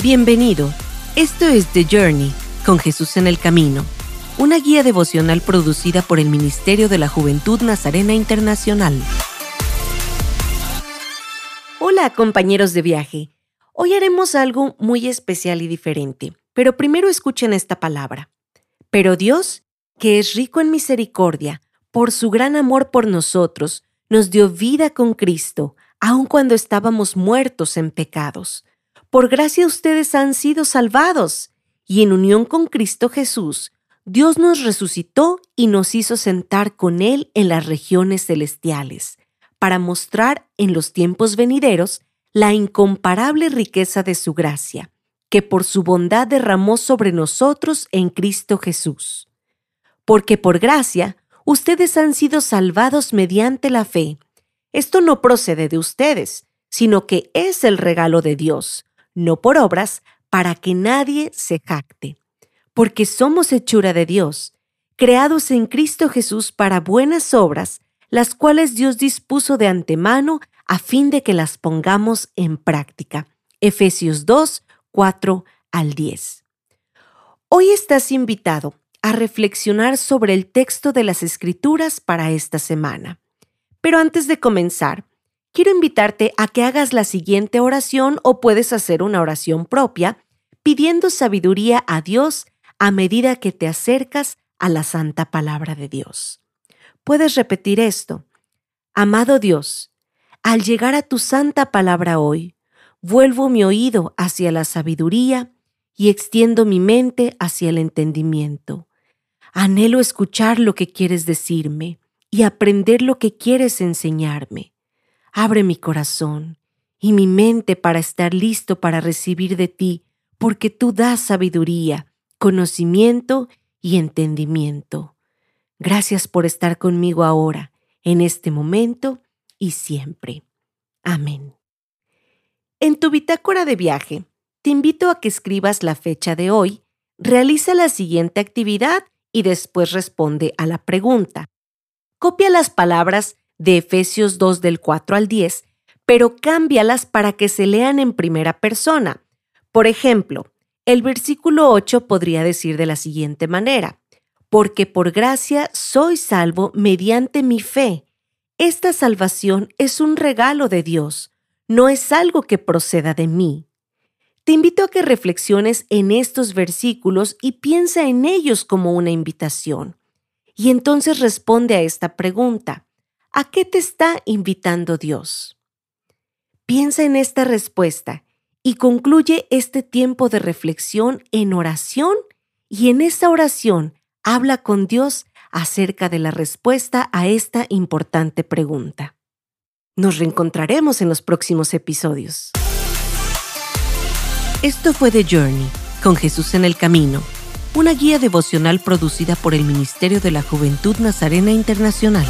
Bienvenido. Esto es The Journey, con Jesús en el Camino, una guía devocional producida por el Ministerio de la Juventud Nazarena Internacional. Hola compañeros de viaje. Hoy haremos algo muy especial y diferente, pero primero escuchen esta palabra. Pero Dios, que es rico en misericordia, por su gran amor por nosotros, nos dio vida con Cristo, aun cuando estábamos muertos en pecados. Por gracia ustedes han sido salvados, y en unión con Cristo Jesús, Dios nos resucitó y nos hizo sentar con Él en las regiones celestiales, para mostrar en los tiempos venideros la incomparable riqueza de su gracia, que por su bondad derramó sobre nosotros en Cristo Jesús. Porque por gracia ustedes han sido salvados mediante la fe. Esto no procede de ustedes, sino que es el regalo de Dios no por obras, para que nadie se jacte. Porque somos hechura de Dios, creados en Cristo Jesús para buenas obras, las cuales Dios dispuso de antemano a fin de que las pongamos en práctica. Efesios 2, 4 al 10. Hoy estás invitado a reflexionar sobre el texto de las Escrituras para esta semana. Pero antes de comenzar, quiero invitarte a que hagas la siguiente oración o puedes hacer una oración propia pidiendo sabiduría a Dios a medida que te acercas a la santa palabra de Dios. Puedes repetir esto. Amado Dios, al llegar a tu santa palabra hoy, vuelvo mi oído hacia la sabiduría y extiendo mi mente hacia el entendimiento. Anhelo escuchar lo que quieres decirme y aprender lo que quieres enseñarme. Abre mi corazón y mi mente para estar listo para recibir de ti, porque tú das sabiduría, conocimiento y entendimiento. Gracias por estar conmigo ahora, en este momento y siempre. Amén. En tu bitácora de viaje, te invito a que escribas la fecha de hoy, realiza la siguiente actividad y después responde a la pregunta. Copia las palabras de Efesios 2 del 4 al 10, pero cámbialas para que se lean en primera persona. Por ejemplo, el versículo 8 podría decir de la siguiente manera, porque por gracia soy salvo mediante mi fe. Esta salvación es un regalo de Dios, no es algo que proceda de mí. Te invito a que reflexiones en estos versículos y piensa en ellos como una invitación. Y entonces responde a esta pregunta. ¿A qué te está invitando Dios? Piensa en esta respuesta y concluye este tiempo de reflexión en oración y en esa oración habla con Dios acerca de la respuesta a esta importante pregunta. Nos reencontraremos en los próximos episodios. Esto fue The Journey, con Jesús en el Camino, una guía devocional producida por el Ministerio de la Juventud Nazarena Internacional.